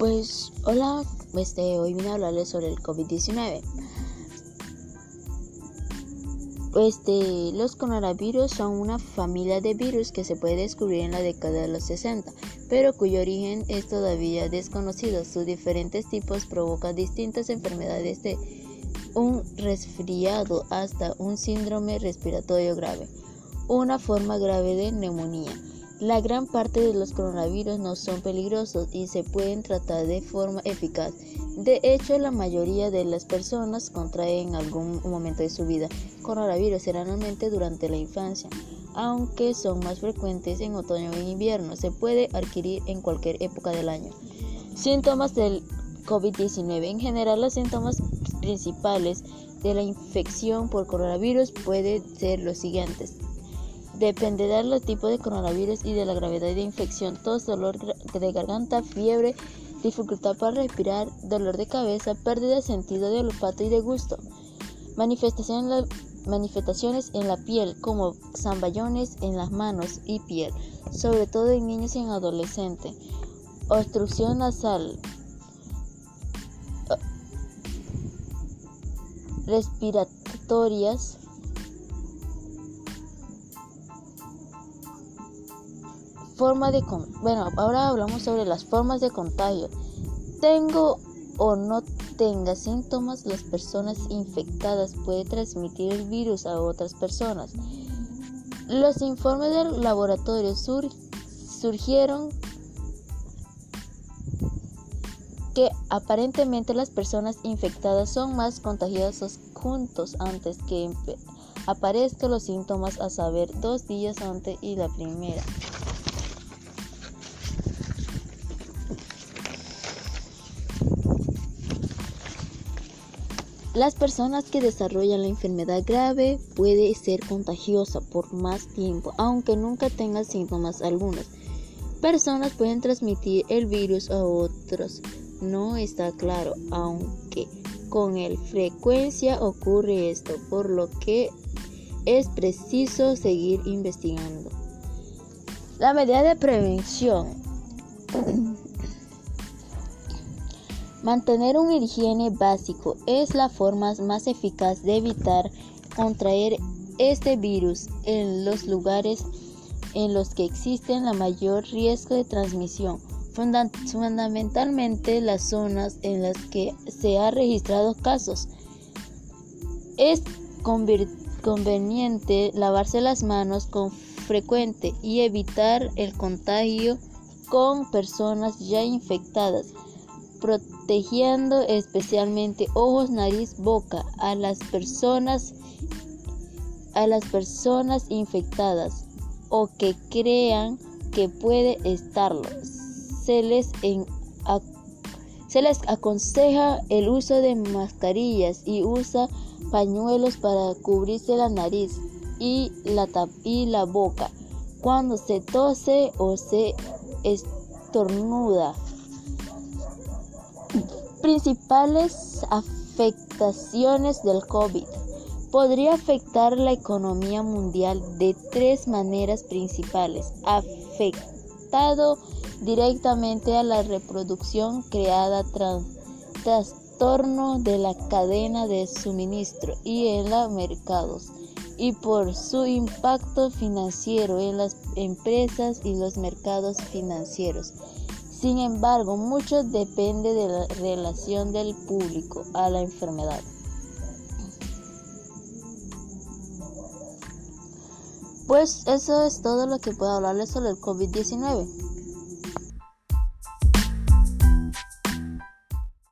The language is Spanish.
Pues hola, este, hoy vine a hablarles sobre el COVID-19. Este, los coronavirus son una familia de virus que se puede descubrir en la década de los 60, pero cuyo origen es todavía desconocido. Sus diferentes tipos provocan distintas enfermedades de un resfriado hasta un síndrome respiratorio grave, una forma grave de neumonía. La gran parte de los coronavirus no son peligrosos y se pueden tratar de forma eficaz. De hecho, la mayoría de las personas contraen en algún momento de su vida coronavirus, generalmente durante la infancia, aunque son más frecuentes en otoño en invierno. Se puede adquirir en cualquier época del año. Síntomas del COVID-19. En general, los síntomas principales de la infección por coronavirus pueden ser los siguientes Dependerá del tipo de coronavirus y de la gravedad de infección. Tos, dolor de garganta, fiebre, dificultad para respirar, dolor de cabeza, pérdida de sentido de olfato y de gusto. Manifestaciones, en la piel como zamballones en las manos y piel, sobre todo en niños y en adolescentes. Obstrucción nasal. Respiratorias Forma de bueno, ahora hablamos sobre las formas de contagio. Tengo o no tenga síntomas, las personas infectadas pueden transmitir el virus a otras personas. Los informes del laboratorio surgieron que aparentemente las personas infectadas son más contagiosas juntos antes que aparezcan los síntomas, a saber, dos días antes y la primera. Las personas que desarrollan la enfermedad grave puede ser contagiosa por más tiempo, aunque nunca tengan síntomas algunos. Personas pueden transmitir el virus a otros. No está claro, aunque con el frecuencia ocurre esto, por lo que es preciso seguir investigando. La medida de prevención Mantener un higiene básico es la forma más eficaz de evitar contraer este virus en los lugares en los que existe la mayor riesgo de transmisión, fundamentalmente las zonas en las que se han registrado casos. Es conveniente lavarse las manos con frecuente y evitar el contagio con personas ya infectadas protegiendo especialmente ojos, nariz, boca a las personas a las personas infectadas o que crean que puede estarlo. Se les, se les aconseja el uso de mascarillas y usa pañuelos para cubrirse la nariz y la, y la boca cuando se tose o se estornuda. Principales afectaciones del COVID. Podría afectar la economía mundial de tres maneras principales. Afectado directamente a la reproducción creada trastorno de la cadena de suministro y en los mercados y por su impacto financiero en las empresas y los mercados financieros. Sin embargo, mucho depende de la relación del público a la enfermedad. Pues eso es todo lo que puedo hablarles sobre el COVID-19.